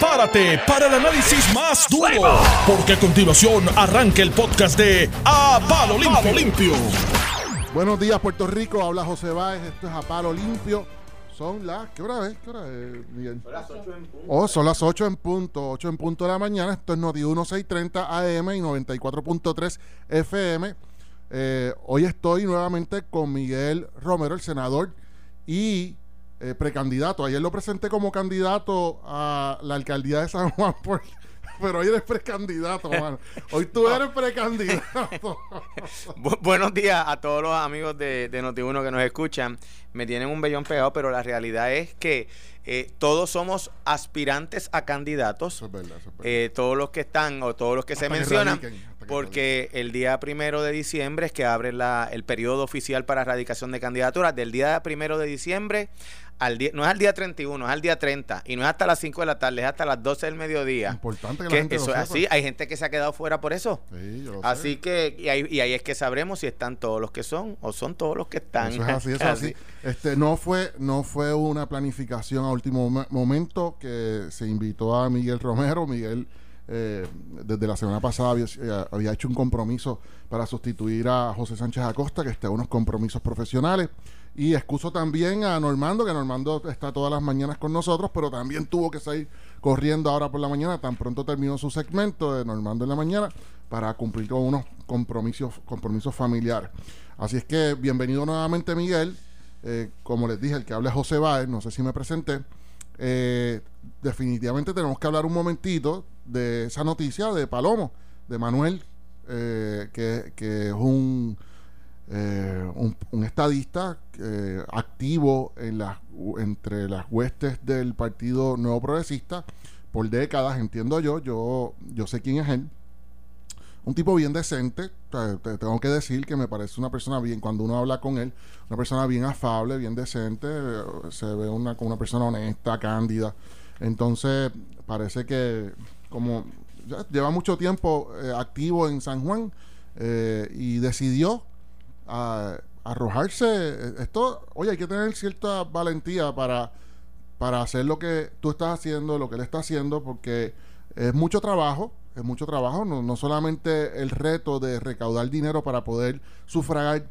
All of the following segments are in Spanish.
prepárate para el análisis más duro, porque a continuación arranca el podcast de A Palo Limpio. Buenos días, Puerto Rico. Habla José Báez. Esto es A Palo Limpio. Son las. ¿Qué hora es? ¿Qué hora es, Miguel? Son las 8 en punto. Oh, son las 8 en punto. 8 en punto de la mañana. Esto es Noti 1630 AM y 94.3 FM. Eh, hoy estoy nuevamente con Miguel Romero, el senador y eh, precandidato. Ayer lo presenté como candidato a la alcaldía de San Juan, pero hoy eres precandidato, Hoy tú eres precandidato. buenos días a todos los amigos de, de Noti1 que nos escuchan. Me tienen un bellón pegado, pero la realidad es que eh, todos somos aspirantes a candidatos. Eh, todos los que están o todos los que se mencionan. porque el día primero de diciembre es que abre la, el periodo oficial para erradicación de candidaturas. Del día primero de diciembre al día, no es al día 31, es al día 30 y no es hasta las 5 de la tarde, es hasta las 12 del mediodía. Importante que, la gente eso es así, hay gente que se ha quedado fuera por eso. así que y ahí, y ahí, es que sabremos si están todos los que son o son todos los que están. Eso es así, eso es así. Este no fue no fue una planificación a último momento que se invitó a Miguel Romero, Miguel eh, desde la semana pasada había, eh, había, hecho un compromiso para sustituir a José Sánchez Acosta, que está en unos compromisos profesionales. Y excuso también a Normando, que Normando está todas las mañanas con nosotros, pero también tuvo que salir corriendo ahora por la mañana, tan pronto terminó su segmento de Normando en la mañana, para cumplir con unos compromisos, compromisos familiares. Así es que bienvenido nuevamente Miguel. Eh, como les dije, el que habla es José Báez, no sé si me presenté. Eh, definitivamente tenemos que hablar un momentito de esa noticia de Palomo, de Manuel, eh, que, que, es un eh, un, estadista eh, activo en las, entre las huestes del Partido Nuevo Progresista por décadas, entiendo yo. Yo, yo sé quién es él. Un tipo bien decente, te, tengo que decir que me parece una persona bien, cuando uno habla con él, una persona bien afable, bien decente, se ve una, como una persona honesta, cándida. Entonces, parece que como lleva mucho tiempo eh, activo en San Juan y decidió a arrojarse. Esto, oye, hay que tener cierta valentía para, para hacer lo que tú estás haciendo, lo que él está haciendo, porque es mucho trabajo, es mucho trabajo, no, no solamente el reto de recaudar dinero para poder sufragar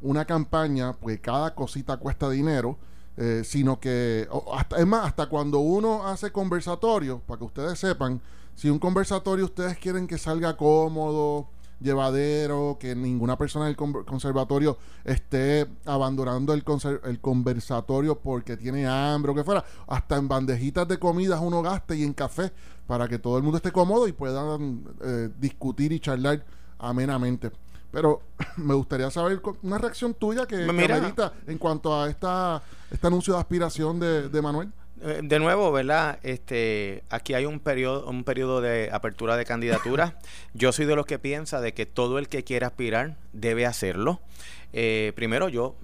una campaña, pues cada cosita cuesta dinero, eh, sino que, hasta, es más, hasta cuando uno hace conversatorio, para que ustedes sepan, si un conversatorio ustedes quieren que salga cómodo, llevadero, que ninguna persona del conservatorio esté abandonando el, el conversatorio porque tiene hambre o que fuera. Hasta en bandejitas de comidas uno gaste y en café para que todo el mundo esté cómodo y puedan eh, discutir y charlar amenamente. Pero me gustaría saber una reacción tuya que, que en cuanto a esta, este anuncio de aspiración de, de Manuel. Eh, de nuevo, ¿verdad? Este, aquí hay un periodo, un periodo de apertura de candidaturas. yo soy de los que piensa de que todo el que quiera aspirar debe hacerlo. Eh, primero, yo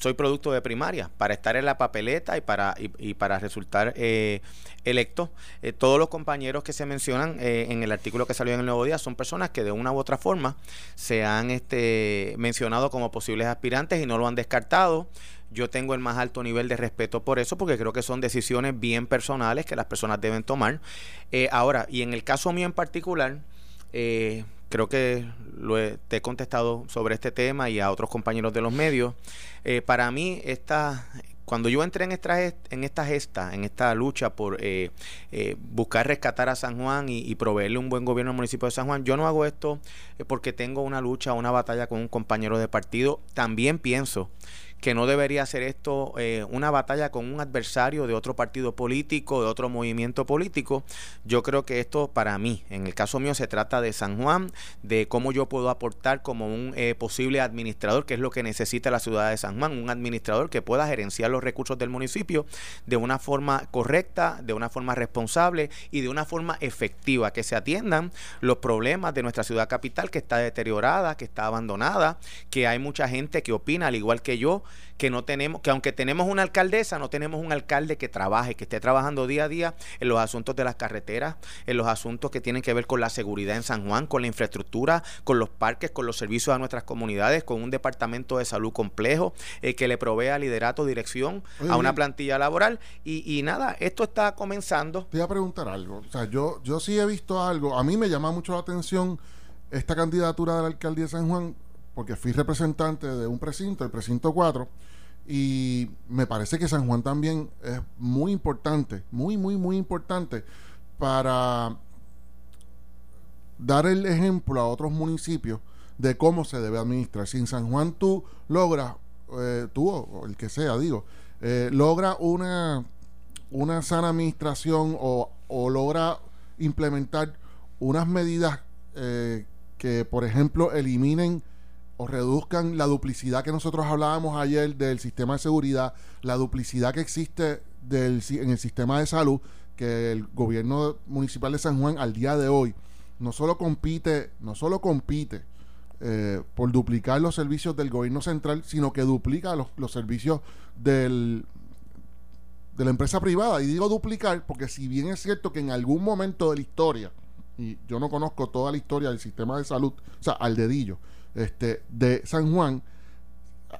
soy producto de primaria para estar en la papeleta y para y, para resultar eh, electo. todos los compañeros que se mencionan en el artículo que salió en el Nuevo Día son personas que de una u otra forma se han este, mencionado como posibles aspirantes y no lo han descartado. Yo tengo el más alto nivel de respeto por eso, porque creo que son decisiones bien personales que las personas deben tomar. Eh, ahora, y en el caso mío en particular, eh, creo que lo he, te he contestado sobre este tema y a otros compañeros de los medios. Eh, para mí, esta, cuando yo entré en esta, en esta gesta, en esta lucha por buscar rescatar a San Juan y, y, proveerle un buen gobierno al municipio de San Juan, yo no hago esto porque tengo una lucha, una batalla con un compañero de partido. También pienso que no debería ser esto eh, una batalla con un adversario de otro partido político, de otro movimiento político. Yo creo que esto para mí, en el caso mío, se trata de San Juan, de cómo yo puedo aportar como un eh, posible administrador, que es lo que necesita la ciudad de San Juan, un administrador que pueda gerenciar los recursos del municipio de una forma correcta, de una forma responsable y de una forma efectiva, que se atiendan los problemas de nuestra ciudad capital que está deteriorada, que está abandonada, que hay mucha gente que opina, al igual que yo, que no tenemos, que aunque tenemos una alcaldesa, no tenemos un alcalde que trabaje, que esté trabajando día a día en los asuntos de las carreteras, en los asuntos que tienen que ver con la seguridad en San Juan, con la infraestructura, con los parques, con los servicios a nuestras comunidades, con un departamento de salud complejo eh, que le provea liderato, dirección a una plantilla laboral. Y, y, nada, esto está comenzando. Te voy a preguntar algo. O sea, yo, yo sí he visto algo. A mí me llama mucho la atención esta candidatura de la alcaldía de San Juan, porque fui representante de un precinto, el precinto 4, y me parece que San Juan también es muy importante, muy, muy, muy importante para dar el ejemplo a otros municipios de cómo se debe administrar. Si en San Juan tú logras, eh, tú o el que sea, digo, eh, logra una, una sana administración o, o logra implementar unas medidas eh, que, por ejemplo, eliminen o reduzcan la duplicidad que nosotros hablábamos ayer del sistema de seguridad, la duplicidad que existe del, en el sistema de salud, que el gobierno municipal de San Juan al día de hoy no solo compite, no solo compite eh, por duplicar los servicios del gobierno central, sino que duplica los, los servicios del, de la empresa privada. Y digo duplicar porque si bien es cierto que en algún momento de la historia y yo no conozco toda la historia del sistema de salud, o sea, al dedillo, este, de San Juan,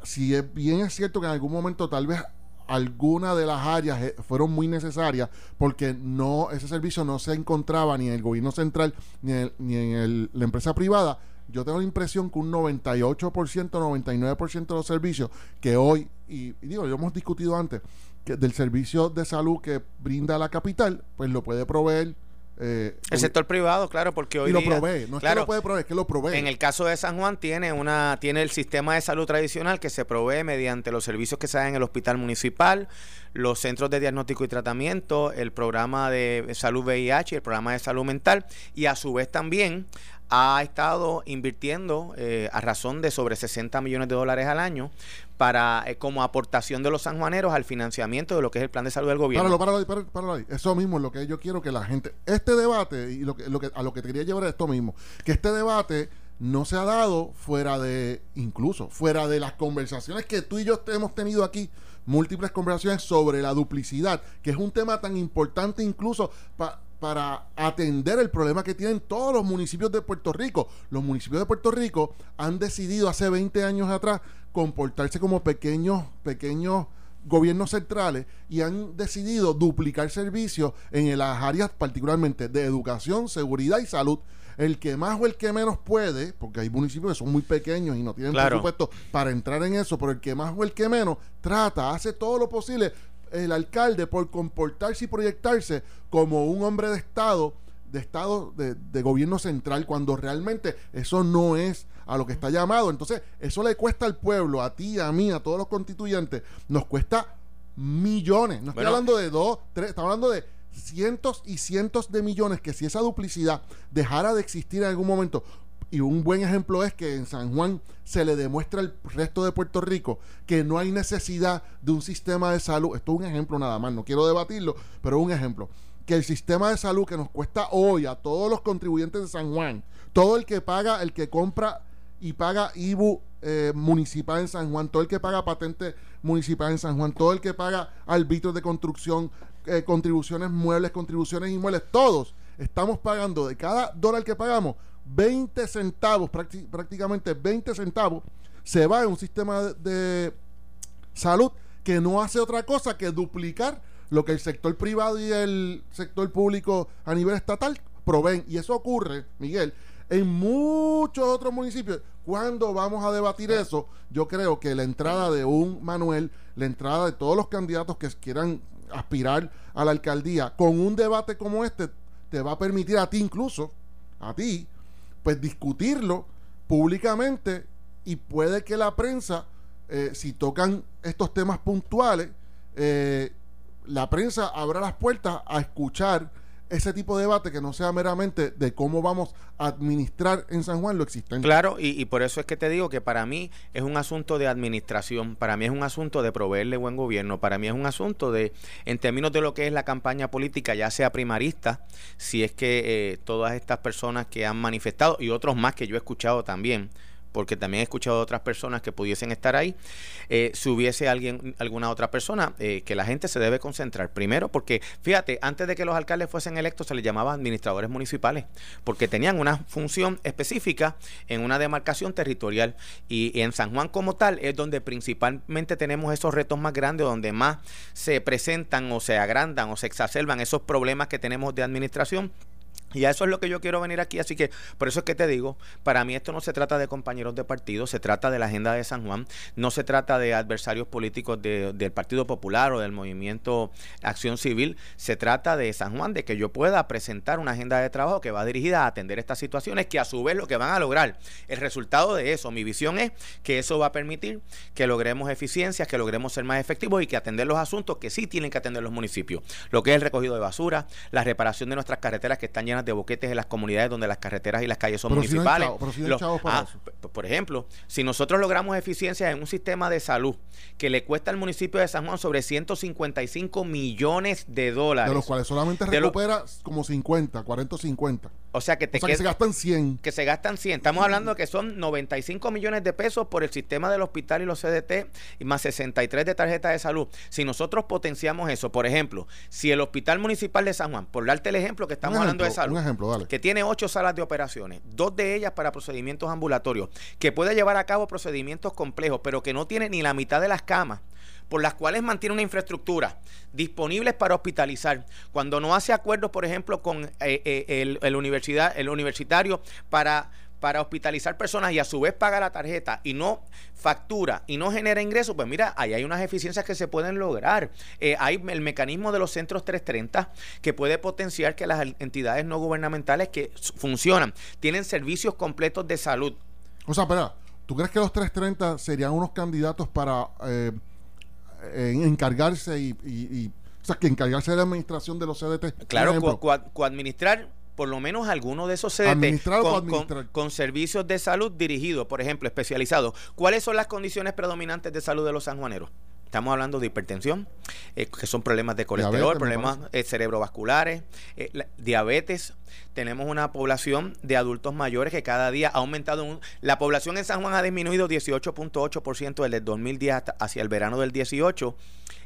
si es bien es cierto que en algún momento tal vez alguna de las áreas eh, fueron muy necesarias porque no ese servicio no se encontraba ni en el gobierno central ni en, ni en la empresa privada. Yo tengo la impresión que un 98%, 99% de los servicios que hoy, y, y digo, lo hemos discutido antes, que del servicio de salud que brinda la capital, pues lo puede proveer eh, el sector privado, claro, porque hoy y lo día, provee, no es que lo puede proveer, es que lo provee. En el caso de San Juan tiene una tiene el sistema de salud tradicional que se provee mediante los servicios que se dan en el hospital municipal, los centros de diagnóstico y tratamiento, el programa de salud VIH, el programa de salud mental y a su vez también ha estado invirtiendo eh, a razón de sobre 60 millones de dólares al año para eh, como aportación de los sanjuaneros al financiamiento de lo que es el plan de salud del gobierno. Páralo, páralo, páralo, ahí. Eso mismo es lo que yo quiero que la gente... Este debate, y lo que, lo que, a lo que te quería llevar es esto mismo, que este debate no se ha dado fuera de, incluso, fuera de las conversaciones que tú y yo hemos tenido aquí, múltiples conversaciones sobre la duplicidad, que es un tema tan importante incluso para para atender el problema que tienen todos los municipios de Puerto Rico. Los municipios de Puerto Rico han decidido hace 20 años atrás comportarse como pequeños, pequeños gobiernos centrales y han decidido duplicar servicios en las áreas particularmente de educación, seguridad y salud. El que más o el que menos puede, porque hay municipios que son muy pequeños y no tienen presupuesto para entrar en eso, pero el que más o el que menos trata, hace todo lo posible el alcalde por comportarse y proyectarse como un hombre de Estado, de Estado, de, gobierno central, cuando realmente eso no es a lo que está llamado. Entonces, eso le cuesta al pueblo, a ti, a mí, a todos los constituyentes, nos cuesta millones. No estoy hablando de dos, tres, estamos hablando de cientos y cientos de millones que si esa duplicidad dejara de existir en algún momento, y un buen ejemplo es que en San Juan se le demuestra al resto de Puerto Rico que no hay necesidad de un sistema de salud. Esto es un ejemplo nada más, no quiero debatirlo, pero es un ejemplo. Que el sistema de salud que nos cuesta hoy a todos los contribuyentes de San Juan, todo el que paga, el que compra y paga IBU eh, municipal en San Juan, todo el que paga patente municipal en San Juan, todo el que paga arbitrios de construcción, eh, contribuciones muebles, contribuciones inmuebles, todos estamos pagando de cada dólar que pagamos 20 centavos, prácticamente 20 centavos, se va en un sistema de, salud que no hace otra cosa que duplicar lo que el sector privado y el sector público a nivel estatal proveen. Y eso ocurre, Miguel, en muchos otros municipios. Cuando vamos a debatir eso, yo creo que la entrada de un Manuel, la entrada de todos los candidatos que quieran aspirar a la alcaldía, con un debate como este, te va a permitir a ti incluso, a ti, pues discutirlo públicamente y puede que la prensa, eh, si tocan estos temas puntuales, eh, la prensa abra las puertas a escuchar ese tipo de debate que no sea meramente de cómo vamos a administrar en San Juan lo existente. Claro, y, por eso es que te digo que para mí es un asunto de administración, para mí es un asunto de proveerle buen gobierno, para mí es un asunto de, en términos de lo que es la campaña política, ya sea primarista, si es que eh, todas estas personas que han manifestado y otros más que yo he escuchado también, porque también he escuchado a otras personas que pudiesen estar ahí, eh, si hubiese alguien, alguna otra persona, eh, que la gente se debe concentrar. Primero, porque fíjate, antes de que los alcaldes fuesen electos se les llamaba administradores municipales, porque tenían una función específica en una demarcación territorial. Y, en San Juan como tal es donde principalmente tenemos esos retos más grandes, donde más se presentan o se agrandan o se exacerban esos problemas que tenemos de administración y a eso es lo que yo quiero venir aquí, así que por eso es que te digo, para mí esto no se trata de compañeros de partido, se trata de la agenda de San Juan, no se trata de adversarios políticos del Partido Popular o del movimiento Acción Civil, se trata de San Juan, de que yo pueda presentar una agenda de trabajo que va dirigida a atender estas situaciones, que a su vez lo que van a lograr, el resultado de eso, mi visión es que eso va a permitir que logremos eficiencias, que logremos ser más efectivos y que atender los asuntos que sí tienen que atender los municipios, lo que es el recogido de basura, la reparación de nuestras carreteras que están llenas de boquetes en las comunidades donde las carreteras y las calles son municipales. por ejemplo, si nosotros logramos eficiencia en un sistema de salud que le cuesta al municipio de San Juan sobre 155 millones de dólares. De los cuales solamente recupera como 50, 40 o 50. O sea que te que se gastan 100. Que se gastan 100. Estamos hablando de que son 95 millones de pesos por el sistema del hospital y los CDT y más 63 de tarjeta de salud. Si nosotros potenciamos eso, por ejemplo, si el Hospital Municipal de San Juan, por darte el ejemplo que estamos hablando de salud, un ejemplo, dale. Que tiene ocho salas de operaciones, dos de ellas para procedimientos ambulatorios, que puede llevar a cabo procedimientos complejos, pero que no tiene ni la mitad de las camas por las cuales mantiene una infraestructura disponibles para hospitalizar. Cuando no hace acuerdos, por ejemplo, con eh, eh, el, universidad, el universitario para para hospitalizar personas y a su vez paga la tarjeta y no factura y no genera ingresos, pues mira, ahí hay unas eficiencias que se pueden lograr. Eh, hay el mecanismo de los centros 330 que puede potenciar que las entidades no gubernamentales que funcionan tienen servicios completos de salud. O sea, espera, ¿tú crees que los 330 serían unos candidatos para eh, encargarse y, o sea, que encargarse de la administración de los CDT? Claro, coadministrar por lo menos alguno de esos CDT con, servicios de salud dirigidos, por ejemplo, especializados. ¿Cuáles son las condiciones predominantes de salud de los sanjuaneros? Estamos hablando de hipertensión, eh, que son problemas de colesterol, problemas eh, cerebrovasculares, eh, diabetes. Tenemos una población de adultos mayores que cada día ha aumentado. la población en San Juan ha disminuido 18.8% desde el 2010 hasta, hacia el verano del 18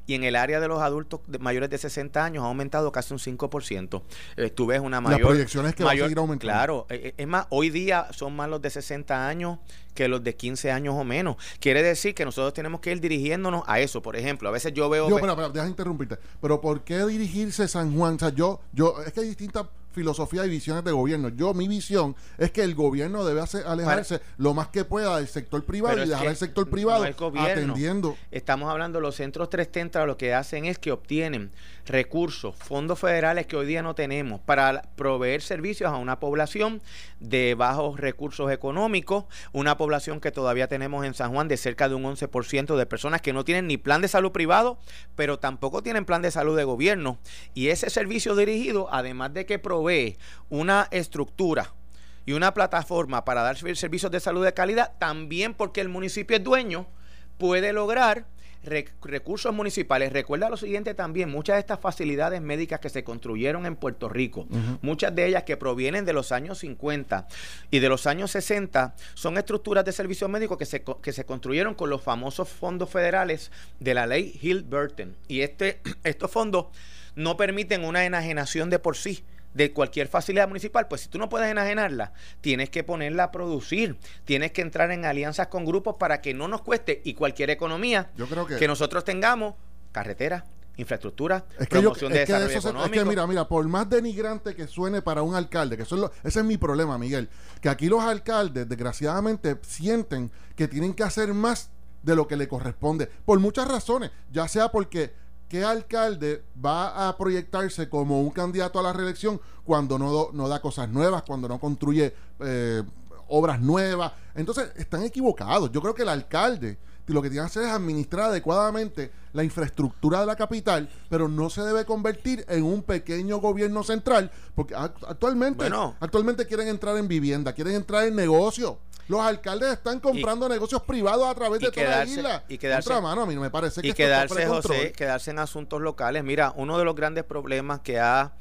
y en el área de los adultos mayores de 60 años ha aumentado casi un 5%. Eh, tú ves una mayor... Las proyecciones que mayor, va a aumentando. Claro, eh, eh, es más, hoy día son más los de 60 años que los de 15 años o menos. Quiere decir que nosotros tenemos que ir dirigiéndonos a eso. Por ejemplo, a veces yo veo... Yo, espera, espera, deja interrumpirte. Pero ¿por qué dirigirse San Juan? O sea, yo, yo, es que hay distintas filosofía y visiones de gobierno. Yo, mi visión es que el gobierno debe hacer, alejarse lo más que pueda del sector privado y dejar el sector privado atendiendo. Estamos hablando, los centros 330 lo que hacen es que obtienen recursos, fondos federales que hoy día no tenemos para proveer servicios a una población de bajos recursos económicos, una población que todavía tenemos en San Juan de cerca de un 11% de personas que no tienen ni plan de salud privado, pero tampoco tienen plan de salud de gobierno. Y ese servicio dirigido, además de que provee una estructura, y una plataforma para dar servicios de salud de calidad, también porque el municipio es dueño, puede lograr recursos municipales. Recuerda lo siguiente también, muchas de estas facilidades médicas que se construyeron en Puerto Rico, muchas de ellas que provienen de los años 50 y de los años 60, son estructuras de servicios médicos que se, que se construyeron con los famosos fondos federales de la ley Hill-Burton. Y este, estos fondos no permiten una enajenación de por sí de cualquier facilidad municipal, pues si tú no puedes enajenarla, tienes que ponerla a producir, tienes que entrar en alianzas con grupos para que no nos cueste y cualquier economía que, nosotros tengamos, carretera, infraestructura, promoción de desarrollo económico. es que mira, mira, por más denigrante que suene para un alcalde, que eso ese es mi problema, Miguel, que aquí los alcaldes desgraciadamente sienten que tienen que hacer más de lo que le corresponde, por muchas razones, ya sea porque ¿qué alcalde va a proyectarse como un candidato a la reelección cuando no, no da cosas nuevas, cuando no construye eh, obras nuevas? Entonces, están equivocados. Yo creo que el alcalde lo que tiene que hacer es administrar adecuadamente la infraestructura de la capital, pero no se debe convertir en un pequeño gobierno central, porque actualmente, actualmente quieren entrar en vivienda, quieren entrar en negocio. Los alcaldes están comprando negocios privados a través de toda la isla. Y quedarse, mano, a mí me parece que y quedarse, José, quedarse en asuntos locales. Mira, uno de los grandes problemas que ha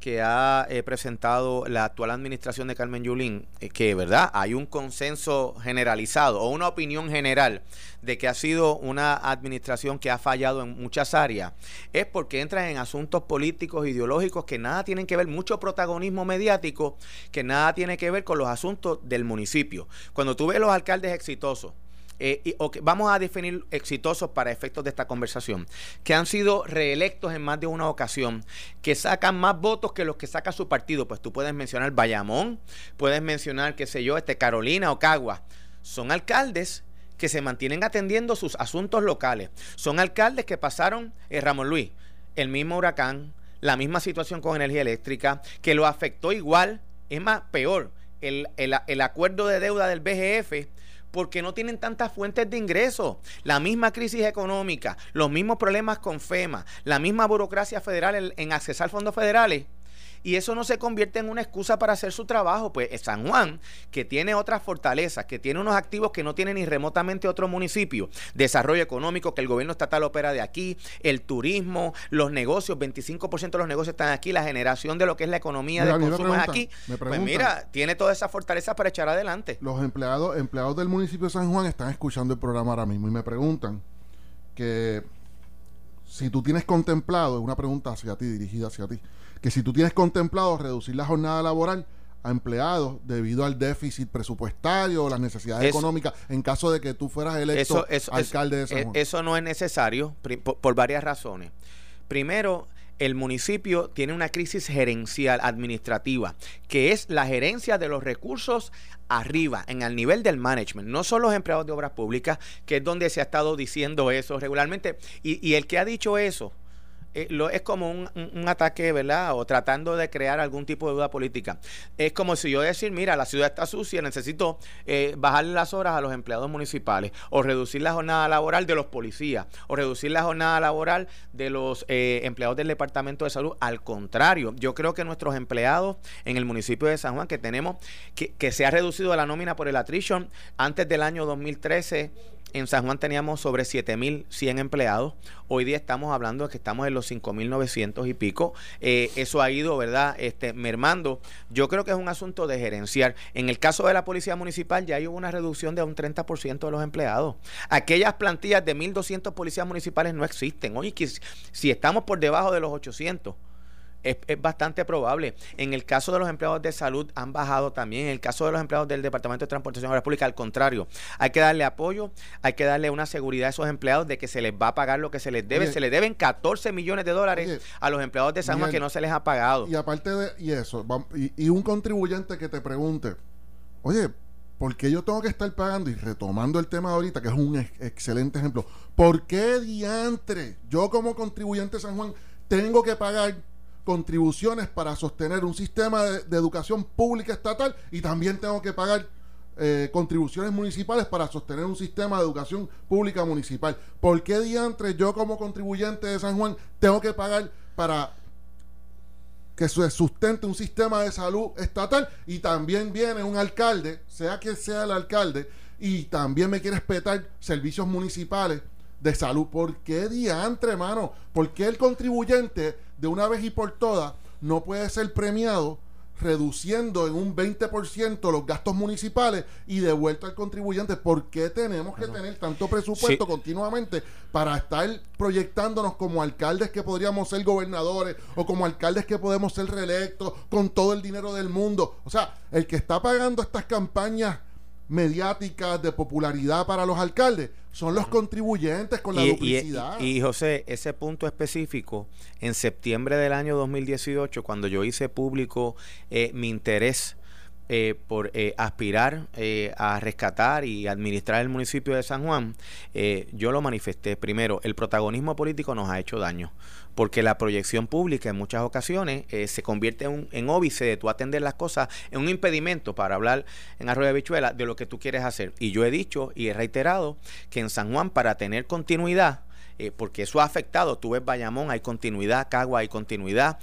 que ha eh, presentado la actual administración de Carmen Yulín, eh, que verdad hay un consenso generalizado o una opinión general de que ha sido una administración que ha fallado en muchas áreas, es porque entran en asuntos políticos, ideológicos que nada tienen que ver, mucho protagonismo mediático, que nada tiene que ver con los asuntos del municipio. Cuando tú ves los alcaldes exitosos, eh, vamos a definir exitosos para efectos de esta conversación, que han sido reelectos en más de una ocasión, que sacan más votos que los que saca su partido. Pues tú puedes mencionar Bayamón, puedes mencionar, qué sé yo, este Carolina o Cagua. Son alcaldes que se mantienen atendiendo sus asuntos locales. Son alcaldes que pasaron, eh, Ramón Luis, el mismo huracán, la misma situación con energía eléctrica, que lo afectó igual, es más, peor, el, el acuerdo de deuda del BGF porque no tienen tantas fuentes de ingresos. La misma crisis económica, los mismos problemas con FEMA, la misma burocracia federal en, en accesar fondos federales y eso no se convierte en una excusa para hacer su trabajo. Pues San Juan, que tiene otras fortalezas, que tiene unos activos que no tiene ni remotamente otro municipio, desarrollo económico que el gobierno estatal opera de aquí, el turismo, los negocios, 25% de los negocios están aquí, la generación de lo que es la economía de consumo es aquí. pues mira, tiene toda esa fortaleza para echar adelante. Los empleados, empleados del municipio de San Juan están escuchando el programa ahora mismo y me preguntan que si tú tienes contemplado, es una pregunta hacia ti, dirigida hacia ti, que si tú tienes contemplado reducir la jornada laboral a empleados debido al déficit presupuestario o las necesidades económicas en caso de que tú fueras electo alcalde de San Juan. Eso no es necesario por varias razones. Primero, el municipio tiene una crisis gerencial administrativa, que es la gerencia de los recursos arriba, en el nivel del management, no son los empleados de obras públicas, que es donde se ha estado diciendo eso regularmente. Y, y el que ha dicho eso, eh, lo, es como un, ataque, ¿verdad? O tratando de crear algún tipo de duda política. Es como si yo decir, mira, la ciudad está sucia, necesito eh, bajarle las horas a los empleados municipales, o reducir la jornada laboral de los policías, o reducir la jornada laboral de los eh, empleados del Departamento de Salud. Al contrario, yo creo que nuestros empleados en el municipio de San Juan, que tenemos, que, que se ha reducido la nómina por el attrition, antes del año 2013 en San Juan teníamos sobre 7.100 empleados. Hoy día estamos hablando de que estamos en los 5.900 y pico. Eh, eso ha ido, ¿verdad?, este, mermando. Yo creo que es un asunto de gerenciar. En el caso de la Policía Municipal ya hay una reducción de un 30% de los empleados. Aquellas plantillas de 1.200 policías municipales no existen. Oye, si estamos por debajo de los 800 es, bastante probable. En el caso de los empleados de salud han bajado también. En el caso de los empleados del Departamento de Transportación República, al contrario, hay que darle apoyo, hay que darle una seguridad a esos empleados de que se les va a pagar lo que se les debe. se les deben 14 millones de dólares a los empleados de San Juan que no se les ha pagado. Y aparte de y eso, y, un contribuyente que te pregunte, oye, ¿por qué yo tengo que estar pagando? Y retomando el tema de ahorita, que es un excelente ejemplo, ¿por qué diantre yo como contribuyente de San Juan tengo que pagar contribuciones para sostener un sistema de, educación pública estatal y también tengo que pagar eh, contribuciones municipales para sostener un sistema de educación pública municipal. ¿Por qué diantres yo como contribuyente de San Juan tengo que pagar para que se sustente un sistema de salud estatal y también viene un alcalde, sea que sea el alcalde, y también me quiere respetar servicios municipales de salud. ¿Por qué diantre, hermano? ¿Por qué el contribuyente de una vez y por todas no puede ser premiado reduciendo en un 20% los gastos municipales y devuelto al contribuyente. ¿Por qué tenemos que tener tanto presupuesto continuamente para estar proyectándonos como alcaldes que podríamos ser gobernadores o como alcaldes que podemos ser reelectos con todo el dinero del mundo? O sea, el que está pagando estas campañas mediáticas de popularidad para los alcaldes son los contribuyentes con la duplicidad. Y, José, ese punto específico, en septiembre del año 2018, cuando yo hice público eh, mi interés eh, por eh, aspirar a rescatar y administrar el municipio de San Juan, yo lo manifesté. Primero, el protagonismo político nos ha hecho daño porque la proyección pública en muchas ocasiones eh, se convierte en, en óbice de tú atender las cosas, en un impedimento para hablar en Arroyo de Bichuela de lo que tú quieres hacer. Y yo he dicho y he reiterado que en San Juan, para tener continuidad, eh, porque eso ha afectado. Tú ves Bayamón, hay continuidad, Cagua hay continuidad.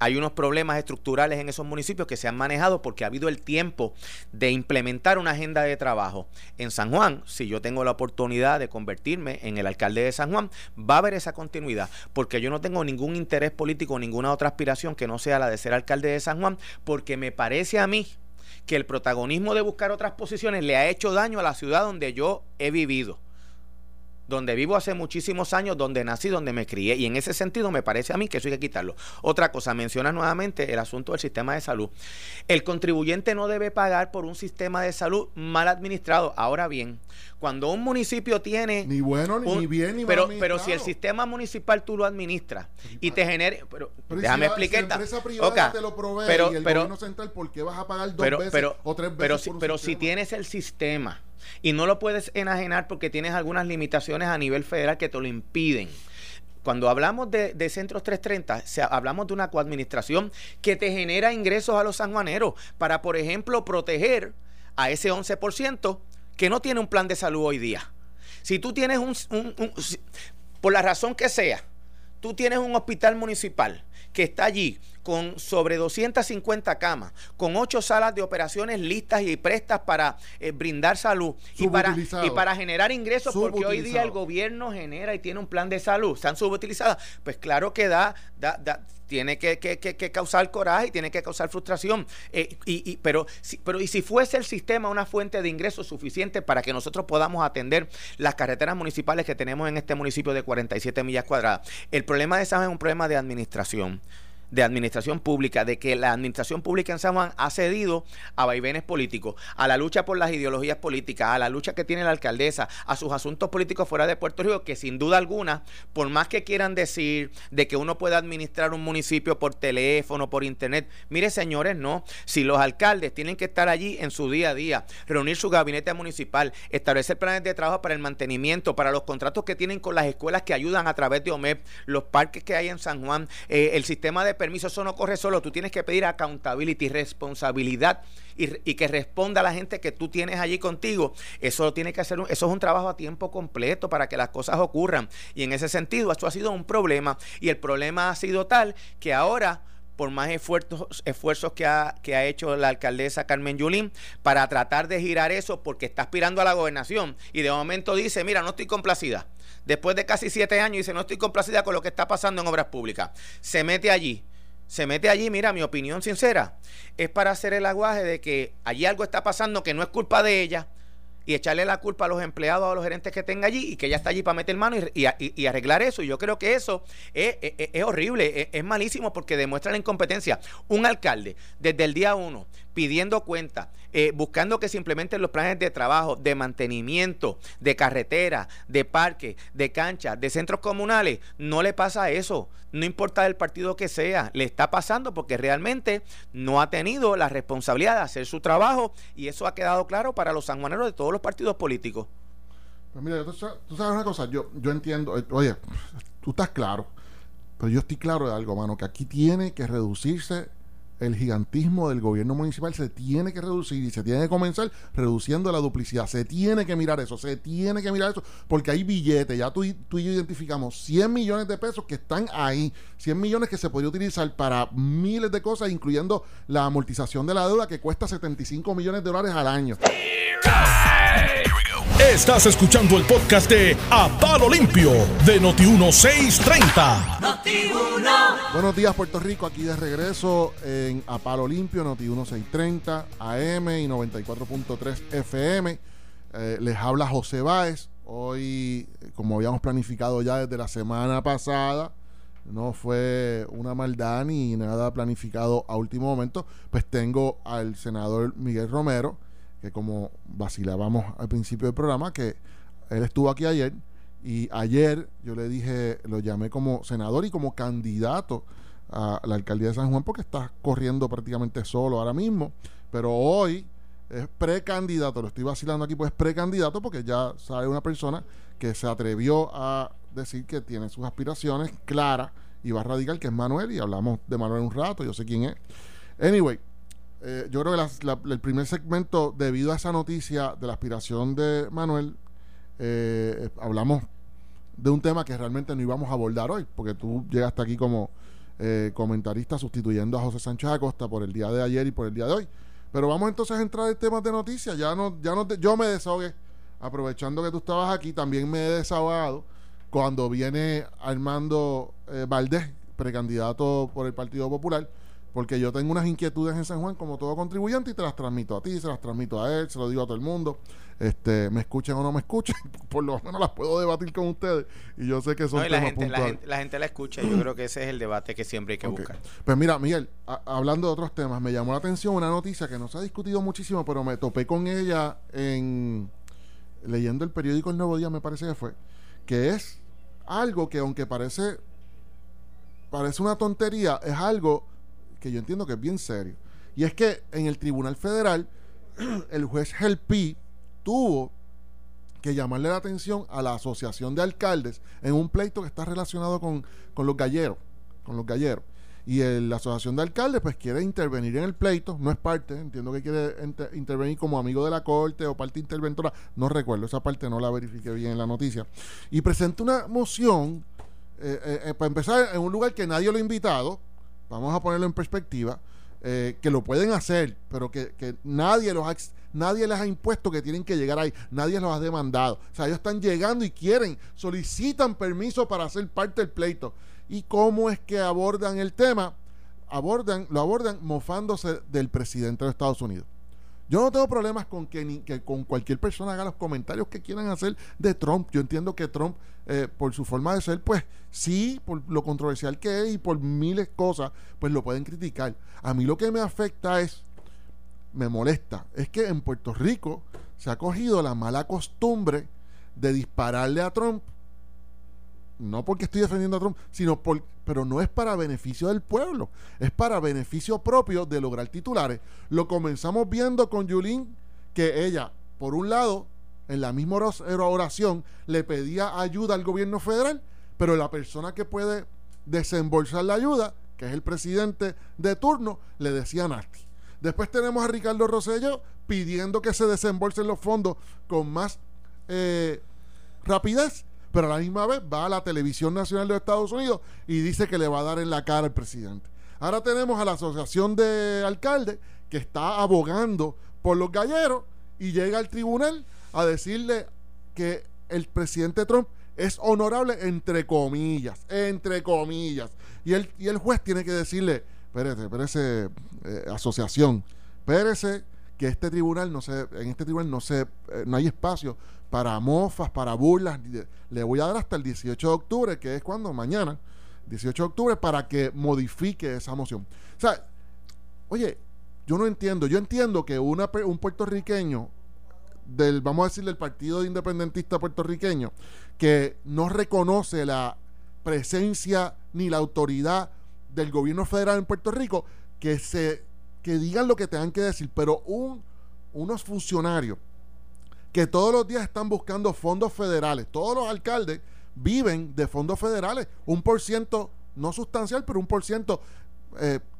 hay unos problemas estructurales en esos municipios que se han manejado porque ha habido el tiempo de implementar una agenda de trabajo. En San Juan, si yo tengo la oportunidad de convertirme en el alcalde de San Juan, va a haber esa continuidad, porque yo no tengo ningún interés político, ninguna otra aspiración que no sea la de ser alcalde de San Juan, porque me parece a mí que el protagonismo de buscar otras posiciones le ha hecho daño a la ciudad donde yo he vivido donde vivo hace muchísimos años, donde nací, donde me crié. Y en ese sentido me parece a mí que eso hay que quitarlo. Otra cosa, menciona nuevamente el asunto del sistema de salud. El contribuyente no debe pagar por un sistema de salud mal administrado. Ahora bien, cuando un municipio tiene... Ni bueno, ni bien, ni pero, pero si el sistema municipal tú lo administras y te genera... Pero, déjame explicar. Si la empresa privada te lo provee pero, y el gobierno central, ¿por qué vas a pagar dos veces o tres veces Pero, si, pero si tienes el sistema y no lo puedes enajenar porque tienes algunas limitaciones a nivel federal que te lo impiden. Cuando hablamos de, Centros 330, hablamos de una coadministración que te genera ingresos a los sanjuaneros para, por ejemplo, proteger a ese 11% que no tiene un plan de salud hoy día. Si tú tienes un, por la razón que sea, tú tienes un hospital municipal que está allí con sobre 250 camas, con ocho salas de operaciones listas y prestas para eh, brindar salud y para, y para generar ingresos, porque hoy día el gobierno genera y tiene un plan de salud, están subutilizadas, pues claro que da, da, tiene que, causar coraje y tiene que causar frustración. Eh, y, pero, pero y si fuese el sistema una fuente de ingresos suficiente para que nosotros podamos atender las carreteras municipales que tenemos en este municipio de 47 millas cuadradas. El problema de esa es un problema de administración de administración pública, de que la administración pública en San Juan ha cedido a vaivenes políticos, a la lucha por las ideologías políticas, a la lucha que tiene la alcaldesa, a sus asuntos políticos fuera de Puerto Rico, que sin duda alguna, por más que quieran decir de que uno puede administrar un municipio por teléfono, por internet, mire señores, no, si los alcaldes tienen que estar allí en su día a día, reunir su gabinete municipal, establecer planes de trabajo para el mantenimiento, para los contratos que tienen con las escuelas que ayudan a través de OMEP, los parques que hay en San Juan, eh, el sistema de permiso, eso no corre solo. Tú tienes que pedir accountability, responsabilidad y, que responda a la gente que tú tienes allí contigo. Eso tiene que hacer, eso es un trabajo a tiempo completo para que las cosas ocurran. Y en ese sentido, esto ha sido un problema. Y el problema ha sido tal que ahora por más esfuerzos, esfuerzos que, ha, que ha hecho la alcaldesa Carmen Yulín para tratar de girar eso porque está aspirando a la gobernación y de momento dice, mira, no estoy complacida. Después de casi siete años dice, no estoy complacida con lo que está pasando en obras públicas. Se mete allí. Se mete allí, mira, mi opinión sincera es para hacer el aguaje de que allí algo está pasando que no es culpa de ella, y echarle la culpa a los empleados, a los gerentes que tenga allí y que ella está allí para meter mano y, arreglar eso. Y yo creo que eso es, horrible, es, malísimo porque demuestra la incompetencia. Un alcalde, desde el día uno, pidiendo cuenta, eh, buscando que se implementen los planes de trabajo, de mantenimiento, de carretera, de parque, de cancha, de centros comunales, no le pasa eso. No importa el partido que sea, le está pasando porque realmente no ha tenido la responsabilidad de hacer su trabajo y eso ha quedado claro para los sanjuaneros de todos los partidos políticos. Pues mira, tú, sabes una cosa, yo, yo entiendo, eh, oye, tú estás claro, pero yo estoy claro de algo, mano, que aquí tiene que reducirse el gigantismo del gobierno municipal se tiene que reducir y se tiene que comenzar reduciendo la duplicidad. Se tiene que mirar eso, se tiene que mirar eso, porque hay billetes, ya tú, tú y yo identificamos 100 millones de pesos que están ahí, 100 millones que se podría utilizar para miles de cosas, incluyendo la amortización de la deuda que cuesta 75 millones de dólares al año. Estás escuchando el podcast de A Palo Limpio de Noti1630. Buenos días, Puerto Rico. Aquí de regreso en A Palo Limpio, Noti1630, AM y 94.3 FM. Eh, les habla José Báez. Hoy, como habíamos planificado ya desde la semana pasada, no fue una maldad ni nada planificado a último momento, pues tengo al senador Miguel Romero como vacilábamos al principio del programa, que él estuvo aquí ayer y ayer yo le dije, lo llamé como senador y como candidato a la alcaldía de San Juan porque está corriendo prácticamente solo ahora mismo, pero hoy es precandidato, lo estoy vacilando aquí, pues es precandidato porque ya sale una persona que se atrevió a decir que tiene sus aspiraciones claras y va a radical, que es Manuel, y hablamos de Manuel un rato, yo sé quién es. Anyway, eh, yo creo que el primer segmento, debido a esa noticia de la aspiración de Manuel, eh, hablamos de un tema que realmente no íbamos a abordar hoy, porque tú llegaste aquí como eh, comentarista sustituyendo a José Sánchez Acosta por el día de ayer y por el día de hoy. Pero vamos entonces a entrar en temas de noticias. Ya no, ya no yo me desahogué, aprovechando que tú estabas aquí, también me he desahogado cuando viene Armando eh, Valdés, precandidato por el Partido Popular, porque yo tengo unas inquietudes en San Juan como todo contribuyente y te las transmito a ti, se las transmito a él, se lo digo a todo el mundo. Este, me escuchen o no me escuchen, por lo menos las puedo debatir con ustedes y yo sé que son la, gente, la, gente, la, escucha, yo creo que ese es el debate que siempre hay que buscar. Pues mira, Miguel, hablando de otros temas, me llamó la atención una noticia que no se ha discutido muchísimo, pero me topé con ella en leyendo el periódico El Nuevo Día, me parece que fue, que es algo que aunque parece parece una tontería, es algo que yo entiendo que es bien serio. Y es que en el Tribunal Federal, el juez Helpi tuvo que llamarle la atención a la Asociación de Alcaldes en un pleito que está relacionado con, los galleros, con los galleros. Y la Asociación de Alcaldes pues quiere intervenir en el pleito, no es parte, entiendo que quiere intervenir como amigo de la Corte o parte interventora, no recuerdo, esa parte no la verifiqué bien en la noticia. Y presenta una moción, eh, eh, eh, para empezar, en un lugar que nadie lo ha invitado, vamos a ponerlo en perspectiva, eh, que lo pueden hacer, pero que, nadie, los ha, nadie les ha impuesto que tienen que llegar ahí, nadie los ha demandado. O sea, ellos están llegando y quieren, solicitan permiso para ser parte del pleito. ¿Y cómo es que abordan el tema? Abordan, lo abordan mofándose del presidente de Estados Unidos. Yo no tengo problemas con que, que con cualquier persona haga los comentarios que quieran hacer de Trump. Yo entiendo que Trump, eh, por su forma de ser, pues sí, por lo controversial que es y por miles de cosas, pues lo pueden criticar. A mí lo que me afecta es, me molesta, es que en Puerto Rico se ha cogido la mala costumbre de dispararle a Trump no porque estoy defendiendo a Trump, sino por, pero no es para beneficio del pueblo, es para beneficio propio de lograr titulares. Lo comenzamos viendo con Yulín, que ella, por un lado, en la misma oración, le pedía ayuda al gobierno federal, pero la persona que puede desembolsar la ayuda, que es el presidente de turno, le decía nasty. Después tenemos a Ricardo Rosello pidiendo que se desembolsen los fondos con más eh, rapidez pero a la misma vez va a la televisión nacional de Estados Unidos y dice que le va a dar en la cara al presidente. Ahora tenemos a la Asociación de Alcaldes que está abogando por los galleros y llega al tribunal a decirle que el presidente Trump es honorable entre comillas, entre comillas. Y el, y el juez tiene que decirle, espérese, espérese, eh, asociación, espérese que este tribunal no se, en este tribunal no se, eh, no hay espacio para mofas, para burlas. Le voy a dar hasta el 18 de octubre, que es cuando mañana, 18 de octubre, para que modifique esa moción. O sea, oye, yo no entiendo. Yo entiendo que un puertorriqueño del, vamos a decir, del Partido Independentista puertorriqueño, que no reconoce la presencia ni la autoridad del gobierno federal en Puerto Rico, que se que digan lo que tengan que decir, pero un, unos funcionarios que todos los días están buscando fondos federales. Todos los alcaldes viven de fondos federales. Un por ciento, no sustancial, pero un por ciento,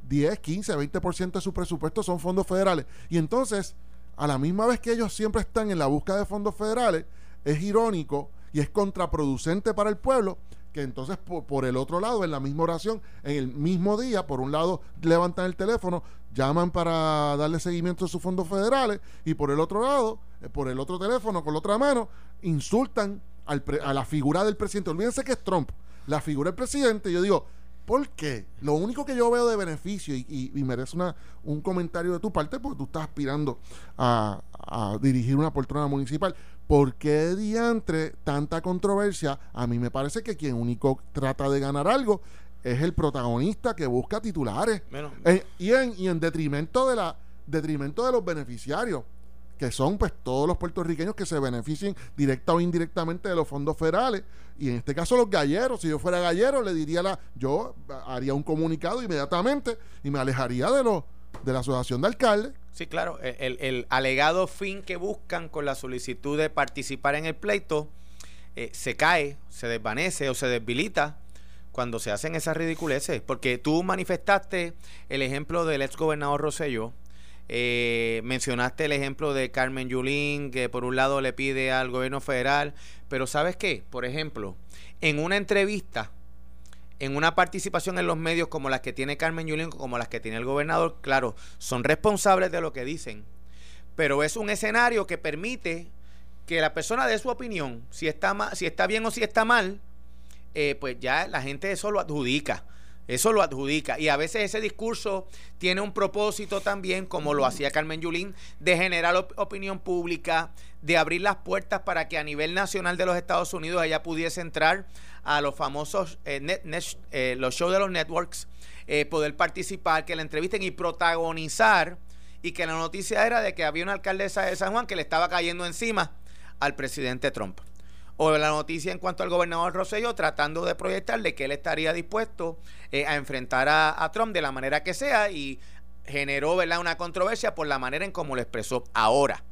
10, 15, 20% de su presupuesto son fondos federales. Y entonces, a la misma vez que ellos siempre están en la búsqueda de fondos federales, es irónico y es contraproducente para el pueblo que entonces por, el otro lado, en la misma oración, en el mismo día, por un lado levantan el teléfono, llaman para darle seguimiento a sus fondos federales y por el otro lado, eh, por el otro teléfono, con la otra mano, insultan a la figura del presidente. Olvídense que es Trump, la figura del presidente. Yo digo, ¿por qué? Lo único que yo veo de beneficio y, merece una, un comentario de tu parte, porque tú estás aspirando a, a dirigir una poltrona municipal. ¿Por qué diantre tanta controversia? A mí me parece que quien único trata de ganar algo es el protagonista que busca titulares. Eh, y, en, y en detrimento de la detrimento de los beneficiarios que son pues todos los puertorriqueños que se beneficien directa o indirectamente de los fondos federales y en este caso los galleros si yo fuera gallero le diría la yo haría un comunicado inmediatamente y me alejaría de los de la asociación de alcaldes Sí, claro. E, el, alegado fin que buscan con la solicitud de participar en el pleito eh, se cae, se desvanece o se debilita cuando se hacen esas ridiculeces. Porque tú manifestaste el ejemplo del ex gobernador Rosello Eh, mencionaste el ejemplo de Carmen Yulín, que por un lado le pide al gobierno federal, pero ¿sabes qué? Por ejemplo, en una entrevista, en una participación en los medios como las que tiene Carmen Yulín, como las que tiene el gobernador, claro, son responsables de lo que dicen, pero es un escenario que permite que la persona dé su opinión, si está, si está bien o si está mal, eh, pues ya la gente eso lo adjudica. Eso lo adjudica. Y a veces ese discurso tiene un propósito también, como lo hacía Carmen Yulín, de generar opinión pública, de abrir las puertas para que a nivel nacional de los Estados Unidos ella pudiese entrar a los famosos eh, eh, los shows de los networks, poder participar, que la entrevisten y protagonizar. Y que la noticia era de que había una alcaldesa de San Juan que le estaba cayendo encima al presidente Trump. O la noticia en cuanto al gobernador Rosselló tratando de proyectarle que él estaría dispuesto eh, a enfrentar a, Trump de la manera que sea y generó ¿verdad? una controversia por la manera en cómo lo expresó. Ahora,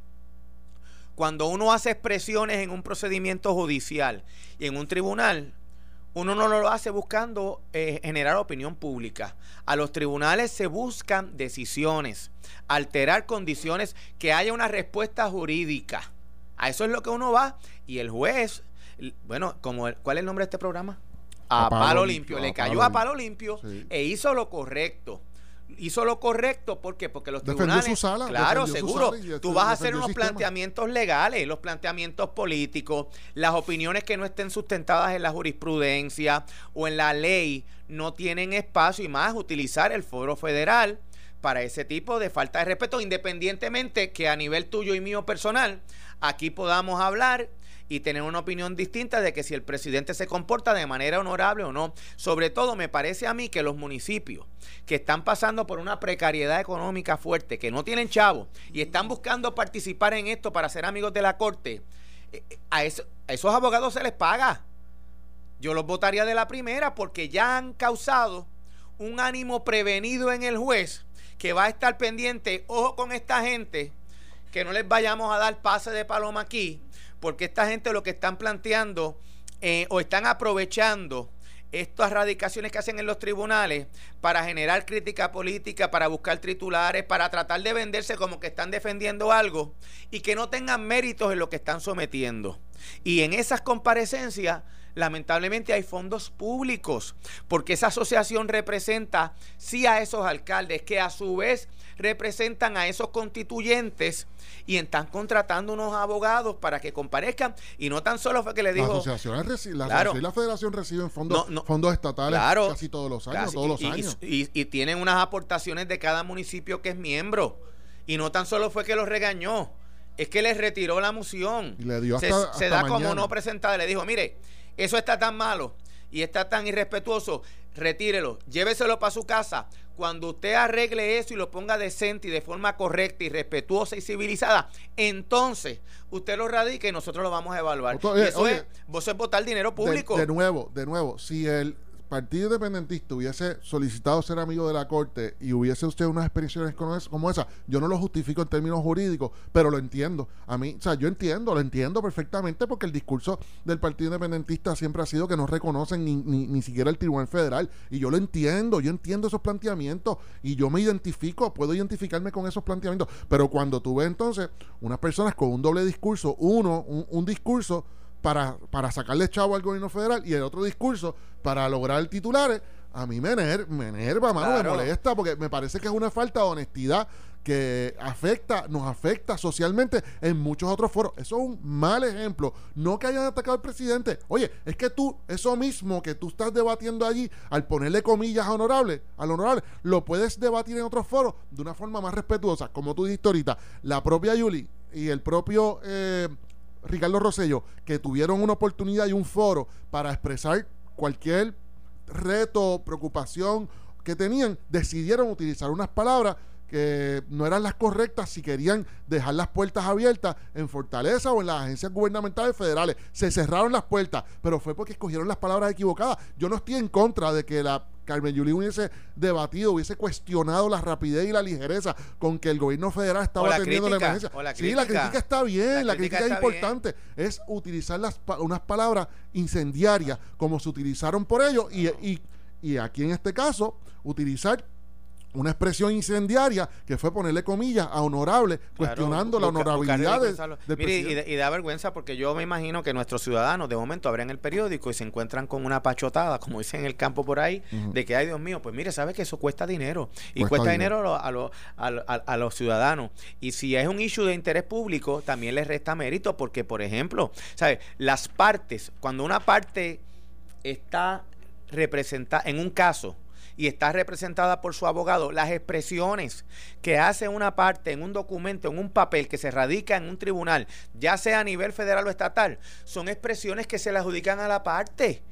cuando uno hace expresiones en un procedimiento judicial y en un tribunal, uno no lo hace buscando eh, generar opinión pública. A los tribunales se buscan decisiones, alterar condiciones, que haya una respuesta jurídica. A eso es lo que uno va. Y el juez, bueno, como ¿cuál es el nombre de este programa? A, palo, limpio. Le cayó a palo limpio e hizo lo correcto hizo lo correcto, ¿por qué? Porque los tribunales, claro, seguro, tú vas a hacer unos planteamientos legales, los planteamientos políticos, las opiniones que no estén sustentadas en la jurisprudencia o en la ley no tienen espacio y más utilizar el foro federal para ese tipo de falta de respeto, independientemente que a nivel tuyo y mío personal aquí podamos hablar y tener una opinión distinta de que si el presidente se comporta de manera honorable o no. Sobre todo me parece a mí que los municipios que están pasando por una precariedad económica fuerte, que no tienen chavo y están buscando participar en esto para ser amigos de la corte, eh, eh, a, esos abogados se les paga. Yo los votaría de la primera porque ya han causado un ánimo prevenido en el juez que va a estar pendiente, ojo con esta gente, que no les vayamos a dar pase de paloma aquí, porque esta gente lo que están planteando eh, o están aprovechando estas radicaciones que hacen en los tribunales para generar crítica política, para buscar titulares, para tratar de venderse como que están defendiendo algo y que no tengan méritos en lo que están sometiendo. Y en esas comparecencias lamentablemente hay fondos públicos, porque esa asociación representa sí a esos alcaldes que a su vez representan a esos constituyentes y están contratando unos abogados para que comparezcan. Y no tan solo fue que le dijo la asociación, la, y la federación reciben fondos, fondos estatales casi todos los años, todos los y, años. Y, tienen unas aportaciones de cada municipio que es miembro. Y no tan solo fue que los regañó es que les retiró la moción. le dio se, da como no presentada. Le dijo, mire, eso está tan malo y está tan irrespetuoso, retírelo, lléveselo para su casa. Cuando usted arregle eso y lo ponga decente y de forma correcta y respetuosa y civilizada, entonces usted lo radica y nosotros lo vamos a evaluar. eso es, vos es votar dinero público. de, nuevo, de nuevo, si el Partido Independentista hubiese solicitado ser amigo de la Corte y hubiese usted unas expresiones como esa, yo no lo justifico en términos jurídicos, pero lo entiendo. A mí, o sea, yo entiendo, lo entiendo perfectamente porque el discurso del Partido Independentista siempre ha sido que no reconocen ni, ni, ni siquiera el Tribunal Federal. Y yo lo entiendo, yo entiendo esos planteamientos y yo me identifico, puedo identificarme con esos planteamientos. Pero cuando tú ves entonces unas personas con un doble discurso, uno, un discurso para, para sacarle chavo al gobierno federal y el otro discurso para lograr titulares, a mí me, enerva, mano, me molesta, porque me parece que es una falta de honestidad que afecta, nos afecta socialmente en muchos otros foros. Eso es un mal ejemplo. No que hayan atacado al presidente. Oye, es que tú, eso mismo que tú estás debatiendo allí, al ponerle comillas honorable, al honorable, lo puedes debatir en otros foros de una forma más respetuosa. Como tú dijiste ahorita, la propia Yuli y el propio eh, Ricardo Rosello, que tuvieron una oportunidad y un foro para expresar cualquier reto, preocupación que tenían, decidieron utilizar unas palabras que no eran las correctas si querían dejar las puertas abiertas en Fortaleza o en las agencias gubernamentales federales. Se cerraron las puertas, pero fue porque escogieron las palabras equivocadas. Yo no estoy en contra de que la Carmen Yulín hubiese debatido, hubiese cuestionado la rapidez y la ligereza con que el gobierno federal estaba atendiendo la emergencia. sí, la crítica está bien, la, crítica, es importante. Es utilizar las, unas palabras incendiarias como se utilizaron por ellos y, y, y aquí en este caso utilizar una expresión incendiaria que fue ponerle comillas a honorable, cuestionando la honorabilidad del presidente. Y, da vergüenza porque yo me imagino que nuestros ciudadanos de momento abren el periódico y se encuentran con una pachotada, como dicen en el campo por ahí, de que, ay Dios mío, pues mire, sabe que eso cuesta dinero y cuesta, dinero, a, a, los ciudadanos. Y si es un issue de interés público, también les resta mérito porque, por ejemplo, ¿sabe? las partes, cuando una parte está representada en un caso, y está representada por su abogado, las expresiones que hace una parte en un documento, en un papel que se radica en un tribunal, ya sea a nivel federal o estatal, son expresiones que se le adjudican a la parte.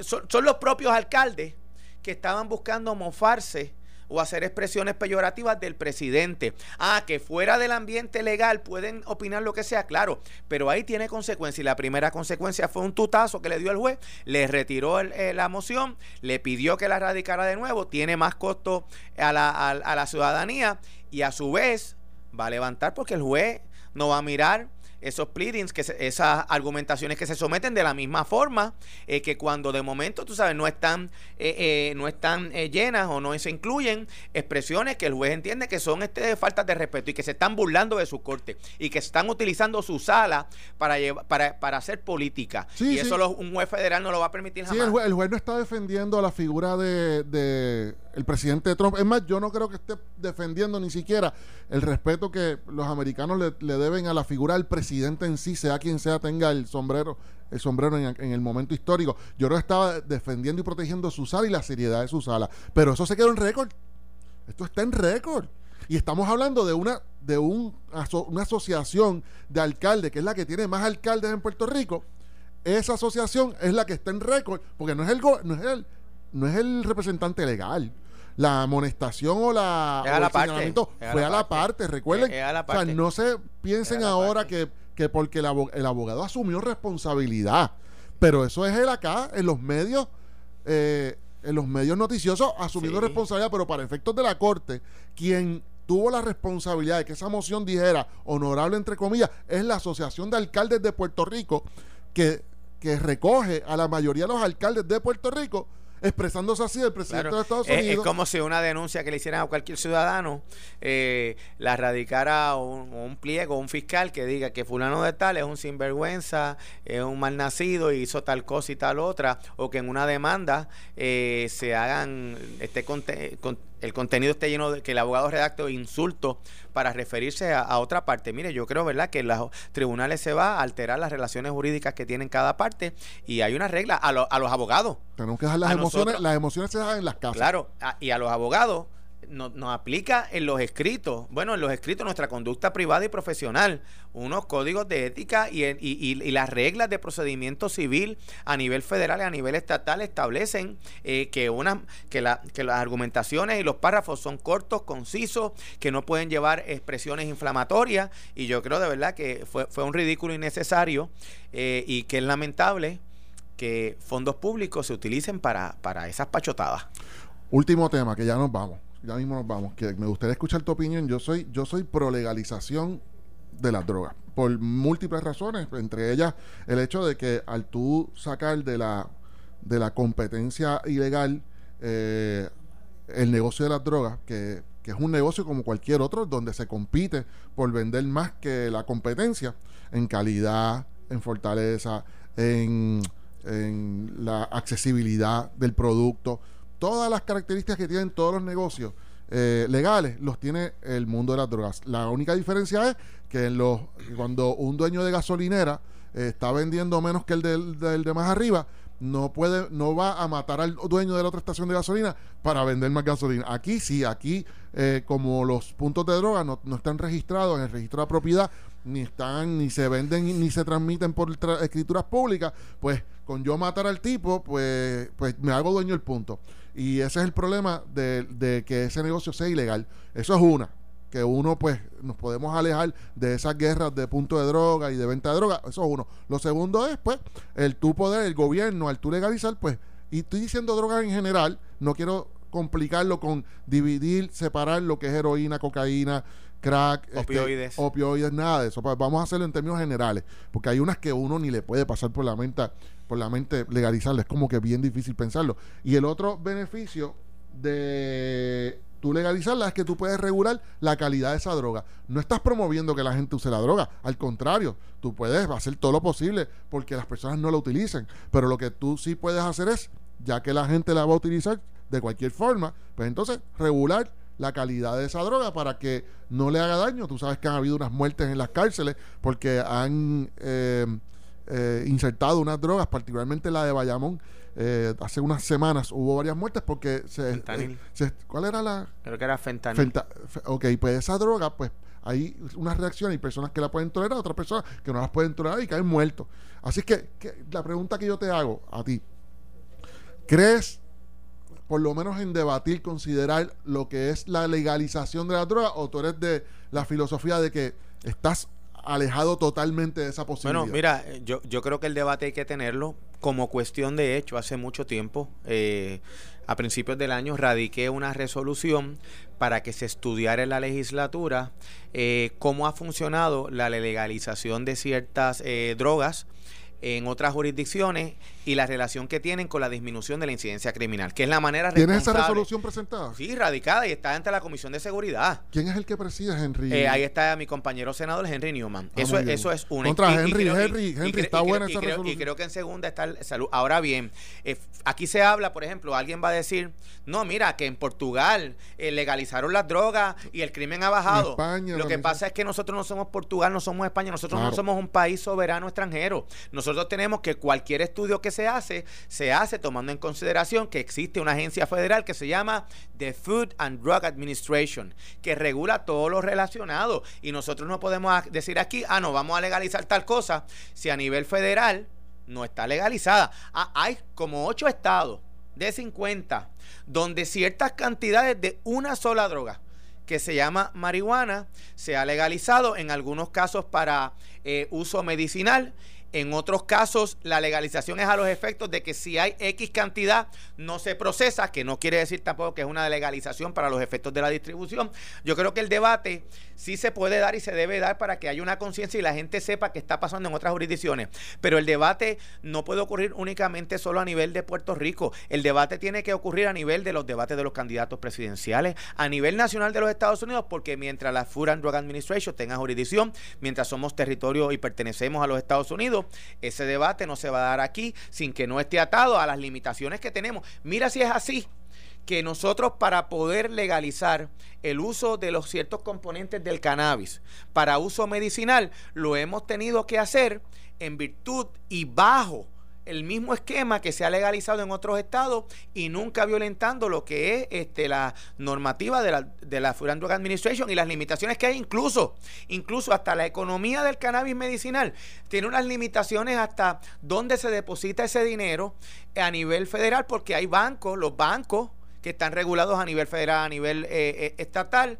son los propios alcaldes que estaban buscando mofarse o hacer expresiones peyorativas del presidente. Ah, que fuera del ambiente legal pueden opinar lo que sea, claro, pero ahí tiene consecuencias. Y la primera consecuencia fue un tutazo que le dio el juez, le retiró eh, la moción, le pidió que la radicara de nuevo, tiene más costo a la, a la ciudadanía y a su vez va a levantar porque el juez no va a mirar esos pleadings, que esas argumentaciones que se someten de la misma forma eh, que cuando de momento, tú sabes, no están, eh, eh, no están llenas o no se incluyen expresiones que el juez entiende que son este, faltas de respeto y que se están burlando de su corte y que están utilizando su sala para, para, para hacer política. y eso un juez federal no lo va a permitir jamás. Sí, el juez, el juez no está defendiendo a la figura de, de el presidente Trump. Es más, yo no creo que esté defendiendo ni siquiera el respeto que los americanos le, deben a la figura del presidente en sí, sea quien sea, tenga el sombrero, el sombrero en, el momento histórico. Yo no estaba defendiendo y protegiendo su sala y la seriedad de su sala. Pero eso se quedó en récord. Esto está en récord. Y estamos hablando de una, de un, una asociación de alcaldes, que es la que tiene más alcaldes en Puerto Rico. Esa asociación es la que está en récord, porque no es el, no es el, no es el representante legal la amonestación o la o el fue a la parte, recuerden. O sea, no se piensen ahora que, que porque el, abogado, asumió responsabilidad, pero eso es él acá en los medios eh, en los medios noticiosos asumiendo responsabilidad, pero para efectos de la corte, quien tuvo la responsabilidad de que esa moción dijera honorable entre comillas, es la Asociación de Alcaldes de Puerto Rico que, que recoge a la mayoría de los alcaldes de Puerto Rico expresándose así el presidente de Estados Unidos. Es, como si una denuncia que le hicieran a cualquier ciudadano eh, la radicara un, un pliego, un fiscal que diga que fulano de tal es un sinvergüenza, es un mal nacido y hizo tal cosa y tal otra, o que en una demanda eh, se hagan este con, el contenido esté lleno de que el abogado redacte insultos para referirse a, otra parte. Mire, yo creo, ¿verdad?, que en los tribunales se va a alterar las relaciones jurídicas que tienen cada parte y hay una regla a, a los abogados. Tenemos que dejar las emociones, las emociones se dejan en las casas. Claro, y a los abogados nos, aplica en los escritos, bueno, en los escritos nuestra conducta privada y profesional, unos códigos de ética y, las reglas de procedimiento civil a nivel federal y a nivel estatal establecen eh, que, una, que las argumentaciones y los párrafos son cortos, concisos, que no pueden llevar expresiones inflamatorias. Y yo creo de verdad que fue, fue un ridículo innecesario eh, y que es lamentable que fondos públicos se utilicen para, para esas pachotadas. Último tema, que ya nos vamos ya mismo nos vamos, que me gustaría escuchar tu opinión. Yo soy, yo soy pro legalización de las drogas, por múltiples razones, entre ellas el hecho de que al tú sacar de la, de la competencia ilegal eh, el negocio de las drogas, que, que, es un negocio como cualquier otro, donde se compite por vender más que la competencia en calidad, en fortaleza, en, en la accesibilidad del producto todas las características que tienen todos los negocios eh, legales los tiene el mundo de las drogas. La única diferencia es que en los, cuando un dueño de gasolinera eh, está vendiendo menos que el del, de más arriba, no puede, no va a matar al dueño de la otra estación de gasolina para vender más gasolina. Aquí sí, aquí eh, como los puntos de droga no, no, están registrados en el registro de propiedad, ni están, ni se venden, ni se transmiten por escrituras públicas, pues con yo matar al tipo, pues, pues me hago dueño del punto. Y ese es el problema de, que ese negocio sea ilegal. Eso es una que uno pues nos podemos alejar de esas guerras de punto de droga y de venta de droga, eso es uno. Lo segundo es pues el tu poder, el gobierno, al tu legalizar pues, y estoy diciendo droga en general, no quiero complicarlo con dividir, separar lo que es heroína, cocaína, crack, este, opioides, opioides nada de eso. Pues, vamos a hacerlo en términos generales, porque hay unas que uno ni le puede pasar por la mente por la mente legalizarla. Es como que bien difícil pensarlo. Y el otro beneficio de tú legalizarla es que tú puedes regular la calidad de esa droga. No estás promoviendo que la gente use la droga, al contrario, tú puedes hacer todo lo posible porque las personas no la utilicen, pero lo que tú sí puedes hacer es, ya que la gente la va a utilizar de cualquier forma, pues entonces regular la calidad de esa droga para que no le haga daño. Tú sabes que han habido unas muertes en las cárceles porque han eh, eh, insertado unas drogas, particularmente la de Bayamón. Eh, hace unas semanas hubo varias muertes porque se, ¿cuál era la? Creo que era fentanil. ok, pues esa droga, pues hay unas reacciones y personas que la pueden tolerar, otras personas que no las pueden tolerar y caen muertos. Así que, que la pregunta que yo te hago a ti, ¿crees por lo menos en debatir, considerar lo que es la legalización de la droga o tú eres de la filosofía de que estás alejado totalmente de esa posibilidad? Bueno, mira, yo, yo creo que el debate hay que tenerlo como cuestión de hecho. Hace mucho tiempo, eh, a principios del año, radiqué una resolución para que se estudiara en la legislatura eh, cómo ha funcionado la legalización de ciertas eh, drogas en otras jurisdicciones y la relación que tienen con la disminución de la incidencia criminal, que es la manera ¿Tienes esa resolución presentada? Sí, radicada y está ante la Comisión de Seguridad. ¿Quién es el que preside, Henry? Eh, ahí está mi compañero senador Henry Newman. Ah, eso, es, eso es una. Contra Henry, Henry, Henry, está buena esa resolución. Y creo que en segunda está el salud. Ahora bien, eh, aquí se habla, por ejemplo, alguien va a decir, no, mira, que en Portugal eh, legalizaron las drogas y el crimen ha bajado. España, Lo que pasa es que nosotros no somos Portugal, no somos España, nosotros no somos un país soberano extranjero. Nosotros tenemos que cualquier estudio que se hace se hace tomando en consideración que existe una agencia federal que se llama The Food and Drug Administration, que regula todo lo relacionado. Y nosotros no podemos decir aquí, ah, no, vamos a legalizar tal cosa, si a nivel federal no está legalizada. Ah, hay como ocho estados de 50 donde ciertas cantidades de una sola droga que se llama marihuana se ha legalizado en algunos casos para eh, uso medicinal en otros casos, la legalización es a los efectos de que si hay X cantidad no se procesa, que no quiere decir tampoco que es una legalización para los efectos de la distribución. Yo creo que el debate sí se puede dar y se debe dar para que haya una conciencia y la gente sepa qué está pasando en otras jurisdicciones. Pero el debate no puede ocurrir únicamente solo a nivel de Puerto Rico. El debate tiene que ocurrir a nivel de los debates de los candidatos presidenciales, a nivel nacional de los Estados Unidos, porque mientras la Food and Drug Administration tenga jurisdicción, mientras somos territorio y pertenecemos a los Estados Unidos, ese debate no se va a dar aquí sin que no esté atado a las limitaciones que tenemos. Mira si es así que nosotros para poder legalizar el uso de los ciertos componentes del cannabis para uso medicinal, lo hemos tenido que hacer en virtud y bajo el mismo esquema que se ha legalizado en otros estados y nunca violentando lo que es este, la normativa de la, de la Food and Drug Administration y las limitaciones que hay incluso, incluso hasta la economía del cannabis medicinal. Tiene unas limitaciones hasta dónde se deposita ese dinero a nivel federal porque hay bancos, los bancos que están regulados a nivel federal, a nivel eh, eh, estatal,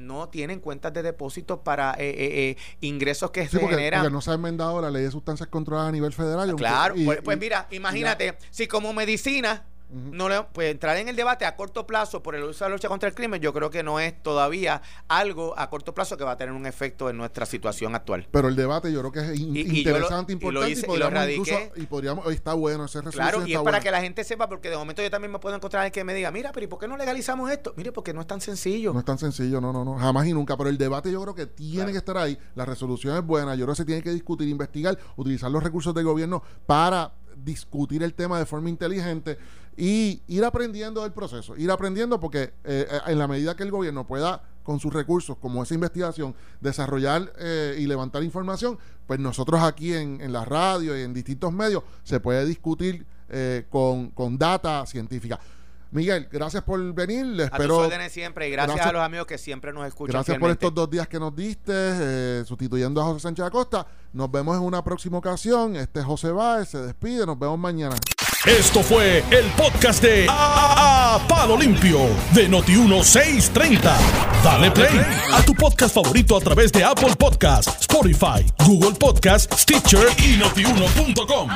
no tienen cuentas de depósito para eh, eh, eh, ingresos que se generan. Porque no se ha enmendado la ley de sustancias controladas a nivel federal. Claro, pues, pues, mira, imagínate, si como medicina no le, pues entrar en el debate a corto plazo por el uso de la lucha contra el crimen, yo creo que no es todavía algo a corto plazo que va a tener un efecto en nuestra situación actual. Pero el debate yo creo que es interesante, importante y, podríamos incluso, y podríamos, está bueno ese Claro, y es para que la gente sepa, porque de momento yo también me puedo encontrar en que me diga, mira, pero ¿y por qué no legalizamos esto? Mire, porque no es tan sencillo. No es tan sencillo, no, no, no, jamás y nunca. Pero el debate yo creo que tiene que estar ahí. La resolución es buena, yo creo que se tiene que discutir, investigar, utilizar los recursos del gobierno para discutir el tema de forma inteligente y ir aprendiendo del proceso, ir aprendiendo porque eh, eh, en la medida que el gobierno pueda con sus recursos, como esa investigación, desarrollar eh, y levantar información, pues nosotros aquí en, en, la radio y en distintos medios se puede discutir con, con data científica. Miguel, gracias por venir. Le espero, a siempre y gracias, a los amigos que siempre nos escuchan. Gracias por estos dos días que nos diste, eh, sustituyendo a José Sánchez Acosta. Nos vemos en una próxima ocasión. Este es José Báez, se despide. Nos vemos mañana. Esto fue el podcast de a, Palo Limpio de Noti1630. Dale play a tu podcast favorito a través de Apple Podcasts, Spotify, Google Podcasts, Stitcher y notiuno.com.